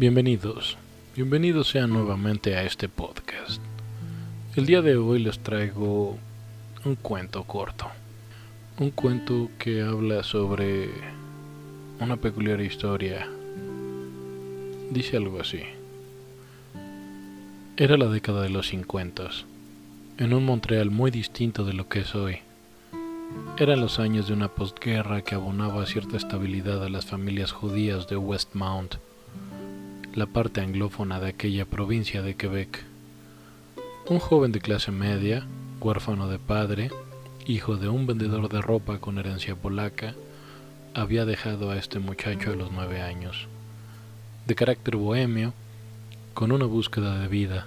Bienvenidos, bienvenidos sean nuevamente a este podcast. El día de hoy les traigo un cuento corto, un cuento que habla sobre una peculiar historia. Dice algo así. Era la década de los 50, en un Montreal muy distinto de lo que es hoy. Eran los años de una postguerra que abonaba cierta estabilidad a las familias judías de Westmount la parte anglófona de aquella provincia de Quebec. Un joven de clase media, huérfano de padre, hijo de un vendedor de ropa con herencia polaca, había dejado a este muchacho a los nueve años. De carácter bohemio, con una búsqueda de vida,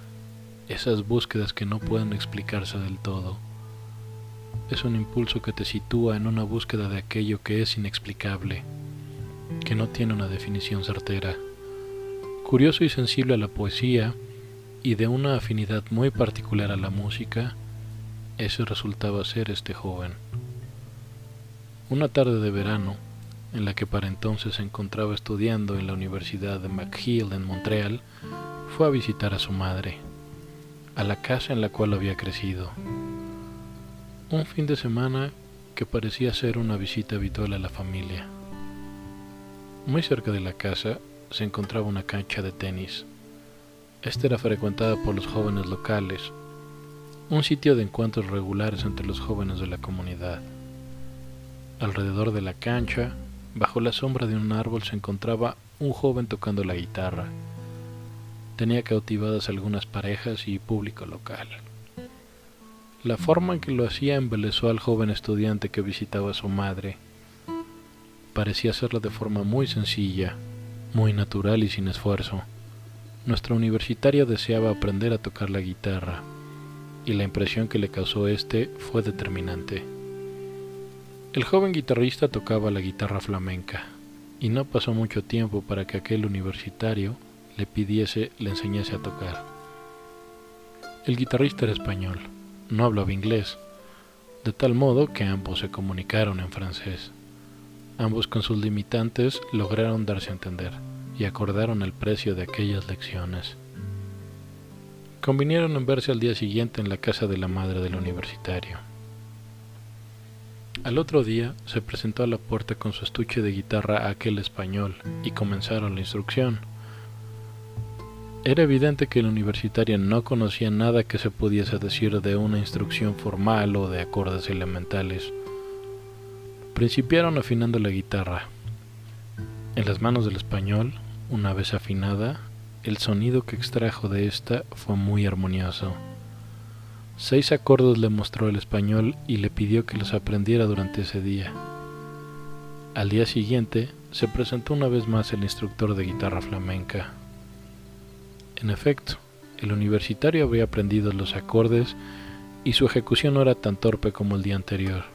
esas búsquedas que no pueden explicarse del todo. Es un impulso que te sitúa en una búsqueda de aquello que es inexplicable, que no tiene una definición certera curioso y sensible a la poesía y de una afinidad muy particular a la música, ese resultaba ser este joven. Una tarde de verano, en la que para entonces se encontraba estudiando en la Universidad de McGill en Montreal, fue a visitar a su madre, a la casa en la cual había crecido. Un fin de semana que parecía ser una visita habitual a la familia. Muy cerca de la casa se encontraba una cancha de tenis. Esta era frecuentada por los jóvenes locales, un sitio de encuentros regulares entre los jóvenes de la comunidad. Alrededor de la cancha, bajo la sombra de un árbol, se encontraba un joven tocando la guitarra. Tenía cautivadas algunas parejas y público local. La forma en que lo hacía embelezó al joven estudiante que visitaba a su madre. Parecía hacerlo de forma muy sencilla, muy natural y sin esfuerzo. Nuestro universitario deseaba aprender a tocar la guitarra, y la impresión que le causó este fue determinante. El joven guitarrista tocaba la guitarra flamenca, y no pasó mucho tiempo para que aquel universitario le pidiese le enseñase a tocar. El guitarrista era español, no hablaba inglés, de tal modo que ambos se comunicaron en francés. Ambos con sus limitantes lograron darse a entender y acordaron el precio de aquellas lecciones. Convinieron en verse al día siguiente en la casa de la madre del universitario. Al otro día se presentó a la puerta con su estuche de guitarra a aquel español y comenzaron la instrucción. Era evidente que el universitario no conocía nada que se pudiese decir de una instrucción formal o de acordes elementales Principiaron afinando la guitarra. En las manos del español, una vez afinada, el sonido que extrajo de ésta fue muy armonioso. Seis acordes le mostró el español y le pidió que los aprendiera durante ese día. Al día siguiente se presentó una vez más el instructor de guitarra flamenca. En efecto, el universitario había aprendido los acordes y su ejecución no era tan torpe como el día anterior.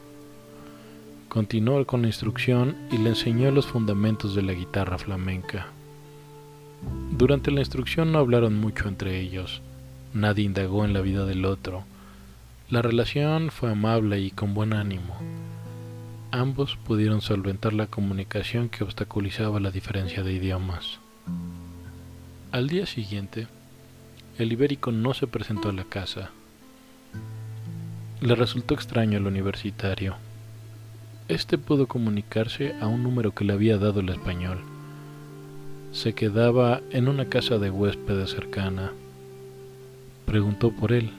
Continuó con la instrucción y le enseñó los fundamentos de la guitarra flamenca. Durante la instrucción no hablaron mucho entre ellos, nadie indagó en la vida del otro. La relación fue amable y con buen ánimo. Ambos pudieron solventar la comunicación que obstaculizaba la diferencia de idiomas. Al día siguiente, el ibérico no se presentó a la casa. Le resultó extraño al universitario este pudo comunicarse a un número que le había dado el español. Se quedaba en una casa de huéspedes cercana. Preguntó por él.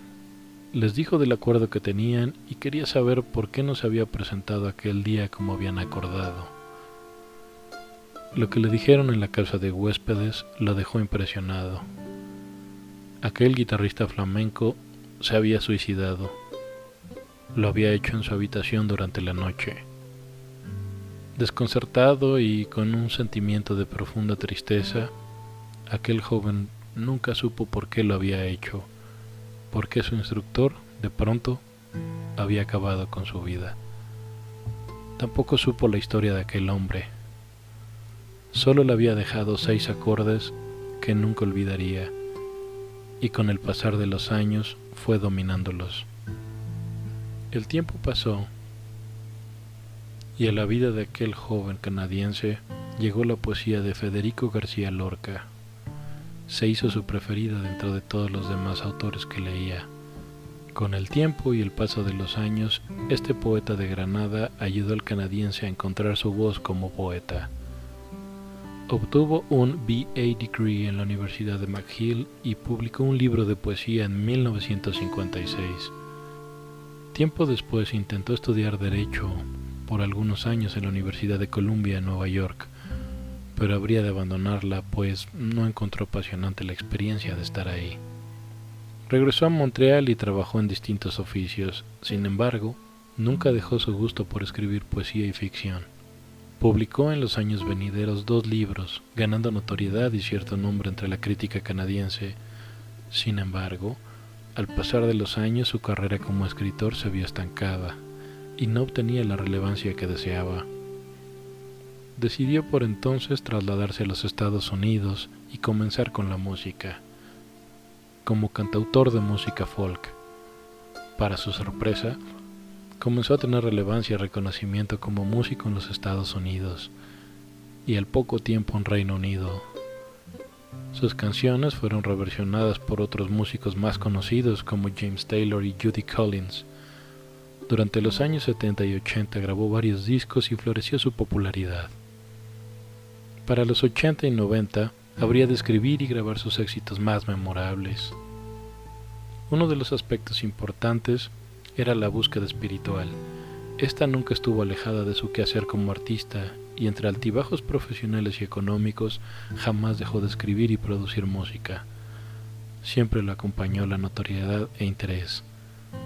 Les dijo del acuerdo que tenían y quería saber por qué no se había presentado aquel día como habían acordado. Lo que le dijeron en la casa de huéspedes lo dejó impresionado. Aquel guitarrista flamenco se había suicidado. Lo había hecho en su habitación durante la noche. Desconcertado y con un sentimiento de profunda tristeza, aquel joven nunca supo por qué lo había hecho, por qué su instructor, de pronto, había acabado con su vida. Tampoco supo la historia de aquel hombre. Solo le había dejado seis acordes que nunca olvidaría, y con el pasar de los años fue dominándolos. El tiempo pasó y a la vida de aquel joven canadiense llegó la poesía de Federico García Lorca, se hizo su preferida dentro de todos los demás autores que leía. Con el tiempo y el paso de los años, este poeta de Granada ayudó al canadiense a encontrar su voz como poeta. Obtuvo un BA degree en la Universidad de McGill y publicó un libro de poesía en 1956. Tiempo después intentó estudiar Derecho por algunos años en la Universidad de Columbia en Nueva York, pero habría de abandonarla pues no encontró apasionante la experiencia de estar ahí. Regresó a Montreal y trabajó en distintos oficios, sin embargo, nunca dejó su gusto por escribir poesía y ficción. Publicó en los años venideros dos libros, ganando notoriedad y cierto nombre entre la crítica canadiense. Sin embargo, al pasar de los años su carrera como escritor se vio estancada y no obtenía la relevancia que deseaba. Decidió por entonces trasladarse a los Estados Unidos y comenzar con la música, como cantautor de música folk. Para su sorpresa, comenzó a tener relevancia y reconocimiento como músico en los Estados Unidos y al poco tiempo en Reino Unido. Sus canciones fueron reversionadas por otros músicos más conocidos como James Taylor y Judy Collins. Durante los años 70 y 80 grabó varios discos y floreció su popularidad. Para los 80 y 90 habría de escribir y grabar sus éxitos más memorables. Uno de los aspectos importantes era la búsqueda espiritual. Esta nunca estuvo alejada de su quehacer como artista y entre altibajos profesionales y económicos jamás dejó de escribir y producir música. Siempre lo acompañó la notoriedad e interés.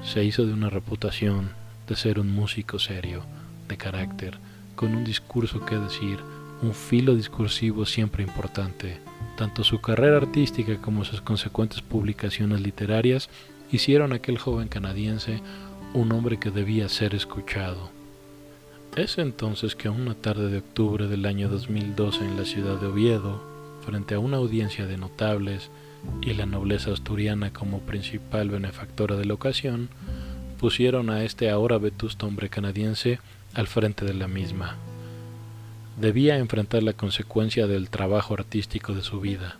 Se hizo de una reputación de ser un músico serio, de carácter, con un discurso que decir, un filo discursivo siempre importante. Tanto su carrera artística como sus consecuentes publicaciones literarias hicieron a aquel joven canadiense un hombre que debía ser escuchado. Es entonces que una tarde de octubre del año 2012 en la ciudad de Oviedo, frente a una audiencia de notables y la nobleza asturiana como principal benefactora de la ocasión, pusieron a este ahora vetusto hombre canadiense al frente de la misma. Debía enfrentar la consecuencia del trabajo artístico de su vida.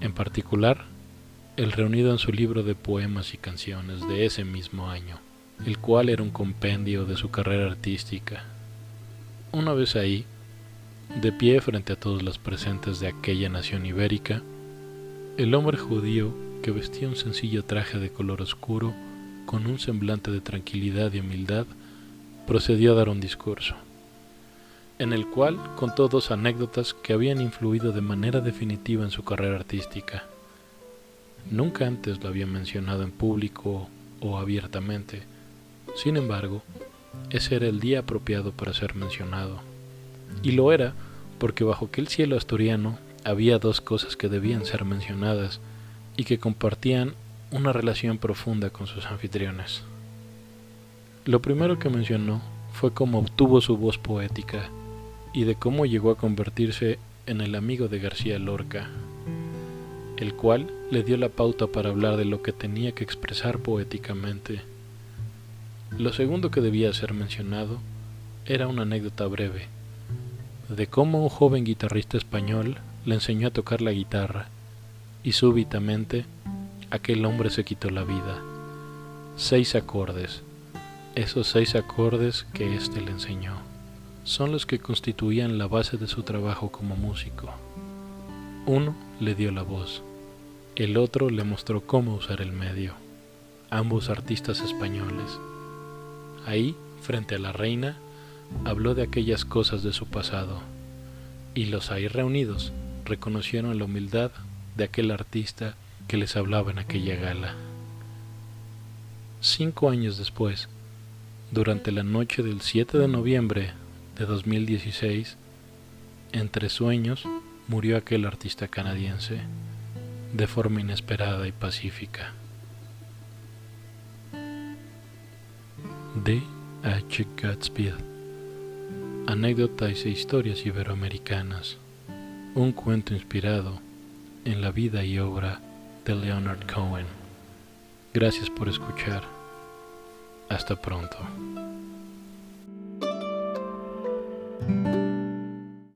En particular, el reunido en su libro de poemas y canciones de ese mismo año, el cual era un compendio de su carrera artística. Una vez ahí, de pie frente a todos los presentes de aquella nación ibérica, el hombre judío que vestía un sencillo traje de color oscuro, con un semblante de tranquilidad y humildad, procedió a dar un discurso, en el cual contó dos anécdotas que habían influido de manera definitiva en su carrera artística. Nunca antes lo había mencionado en público o abiertamente. Sin embargo, ese era el día apropiado para ser mencionado. Y lo era porque bajo aquel cielo asturiano había dos cosas que debían ser mencionadas y que compartían una relación profunda con sus anfitriones. Lo primero que mencionó fue cómo obtuvo su voz poética y de cómo llegó a convertirse en el amigo de García Lorca, el cual le dio la pauta para hablar de lo que tenía que expresar poéticamente. Lo segundo que debía ser mencionado era una anécdota breve, de cómo un joven guitarrista español le enseñó a tocar la guitarra, y súbitamente aquel hombre se quitó la vida. Seis acordes, esos seis acordes que éste le enseñó, son los que constituían la base de su trabajo como músico. Uno le dio la voz, el otro le mostró cómo usar el medio, ambos artistas españoles. Ahí, frente a la reina, habló de aquellas cosas de su pasado, y los ahí reunidos reconocieron la humildad de aquel artista que les hablaba en aquella gala. Cinco años después, durante la noche del 7 de noviembre de 2016, entre sueños, murió aquel artista canadiense de forma inesperada y pacífica. D. H. Gatsby Anécdotas e historias iberoamericanas. Un cuento inspirado en la vida y obra de Leonard Cohen. Gracias por escuchar. Hasta pronto.